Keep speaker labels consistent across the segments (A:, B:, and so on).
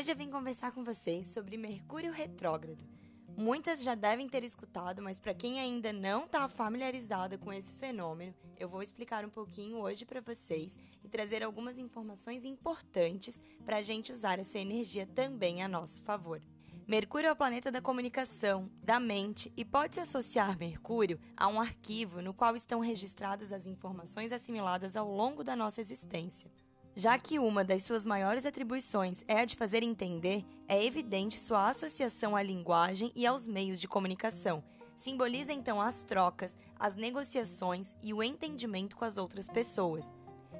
A: Hoje eu vim conversar com vocês sobre Mercúrio retrógrado. Muitas já devem ter escutado, mas para quem ainda não está familiarizada com esse fenômeno, eu vou explicar um pouquinho hoje para vocês e trazer algumas informações importantes para a gente usar essa energia também a nosso favor. Mercúrio é o planeta da comunicação, da mente e pode-se associar Mercúrio a um arquivo no qual estão registradas as informações assimiladas ao longo da nossa existência. Já que uma das suas maiores atribuições é a de fazer entender, é evidente sua associação à linguagem e aos meios de comunicação. Simboliza então as trocas, as negociações e o entendimento com as outras pessoas.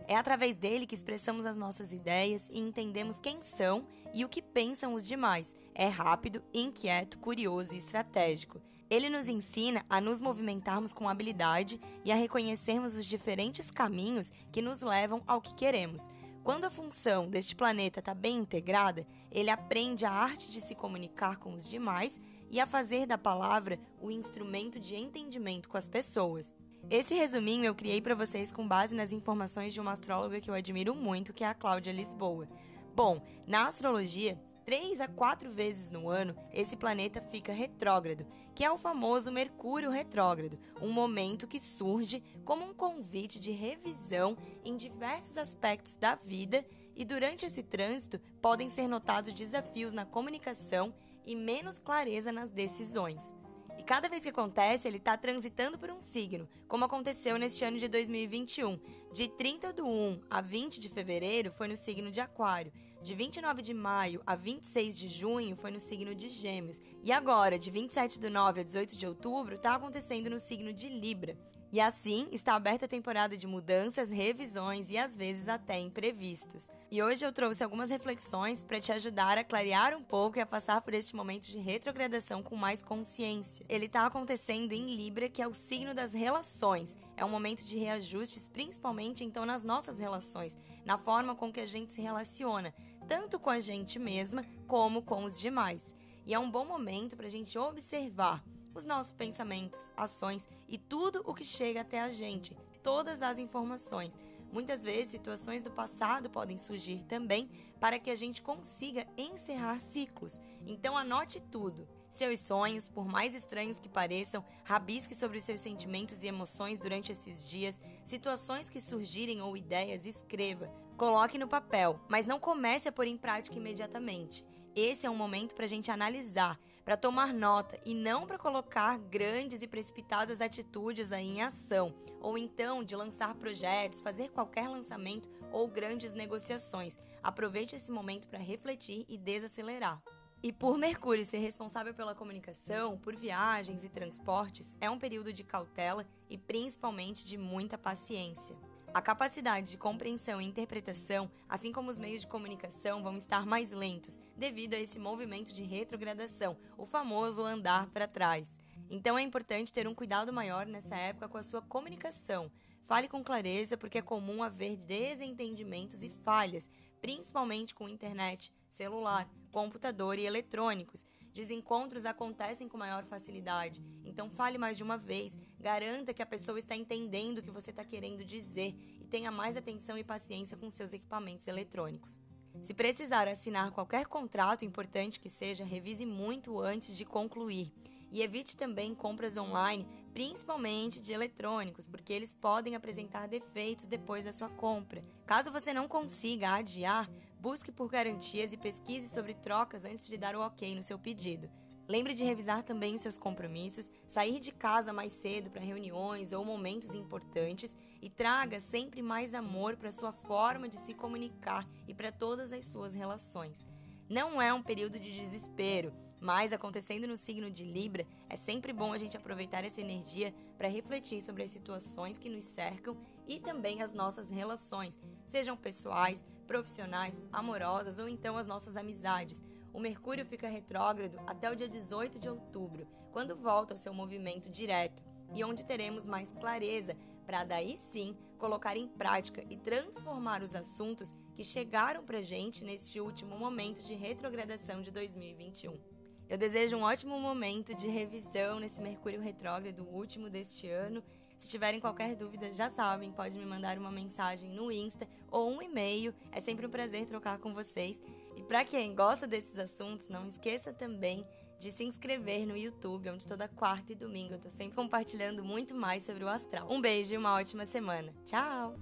A: É através dele que expressamos as nossas ideias e entendemos quem são e o que pensam os demais. É rápido, inquieto, curioso e estratégico. Ele nos ensina a nos movimentarmos com habilidade e a reconhecermos os diferentes caminhos que nos levam ao que queremos. Quando a função deste planeta está bem integrada, ele aprende a arte de se comunicar com os demais e a fazer da palavra o instrumento de entendimento com as pessoas. Esse resuminho eu criei para vocês com base nas informações de uma astróloga que eu admiro muito, que é a Cláudia Lisboa. Bom, na astrologia, três a quatro vezes no ano, esse planeta fica retrógrado, que é o famoso Mercúrio retrógrado, um momento que surge como um convite de revisão em diversos aspectos da vida e durante esse trânsito podem ser notados desafios na comunicação e menos clareza nas decisões. E cada vez que acontece, ele está transitando por um signo, como aconteceu neste ano de 2021. De 30 do 1 a 20 de fevereiro foi no signo de Aquário. De 29 de maio a 26 de junho foi no signo de Gêmeos. E agora, de 27 do 9 a 18 de outubro, está acontecendo no signo de Libra. E assim está aberta a temporada de mudanças, revisões e às vezes até imprevistos. E hoje eu trouxe algumas reflexões para te ajudar a clarear um pouco e a passar por este momento de retrogradação com mais consciência. Ele está acontecendo em Libra, que é o signo das relações. É um momento de reajustes, principalmente então nas nossas relações, na forma com que a gente se relaciona, tanto com a gente mesma como com os demais. E é um bom momento para a gente observar os nossos pensamentos, ações e tudo o que chega até a gente, todas as informações. Muitas vezes, situações do passado podem surgir também para que a gente consiga encerrar ciclos. Então, anote tudo. Seus sonhos, por mais estranhos que pareçam, rabisque sobre os seus sentimentos e emoções durante esses dias, situações que surgirem ou ideias, escreva. Coloque no papel, mas não comece a pôr em prática imediatamente. Esse é um momento para a gente analisar, para tomar nota e não para colocar grandes e precipitadas atitudes aí em ação, ou então de lançar projetos, fazer qualquer lançamento ou grandes negociações. Aproveite esse momento para refletir e desacelerar. E por Mercúrio ser responsável pela comunicação, por viagens e transportes, é um período de cautela e principalmente de muita paciência. A capacidade de compreensão e interpretação, assim como os meios de comunicação, vão estar mais lentos devido a esse movimento de retrogradação, o famoso andar para trás. Então é importante ter um cuidado maior nessa época com a sua comunicação. Fale com clareza, porque é comum haver desentendimentos e falhas, principalmente com internet, celular, computador e eletrônicos. Desencontros acontecem com maior facilidade, então fale mais de uma vez, garanta que a pessoa está entendendo o que você está querendo dizer e tenha mais atenção e paciência com seus equipamentos eletrônicos. Se precisar assinar qualquer contrato importante que seja, revise muito antes de concluir. E evite também compras online, principalmente de eletrônicos, porque eles podem apresentar defeitos depois da sua compra. Caso você não consiga adiar, busque por garantias e pesquise sobre trocas antes de dar o ok no seu pedido. Lembre de revisar também os seus compromissos, sair de casa mais cedo para reuniões ou momentos importantes e traga sempre mais amor para sua forma de se comunicar e para todas as suas relações. Não é um período de desespero, mas acontecendo no signo de Libra, é sempre bom a gente aproveitar essa energia para refletir sobre as situações que nos cercam e também as nossas relações, sejam pessoais, profissionais, amorosas ou então as nossas amizades o Mercúrio fica retrógrado até o dia 18 de outubro, quando volta ao seu movimento direto, e onde teremos mais clareza para daí sim colocar em prática e transformar os assuntos que chegaram para gente neste último momento de retrogradação de 2021. Eu desejo um ótimo momento de revisão nesse Mercúrio retrógrado, último deste ano. Se tiverem qualquer dúvida, já sabem, pode me mandar uma mensagem no Insta ou um e-mail. É sempre um prazer trocar com vocês. E para quem gosta desses assuntos, não esqueça também de se inscrever no YouTube, onde toda quarta e domingo eu tô sempre compartilhando muito mais sobre o astral. Um beijo e uma ótima semana. Tchau!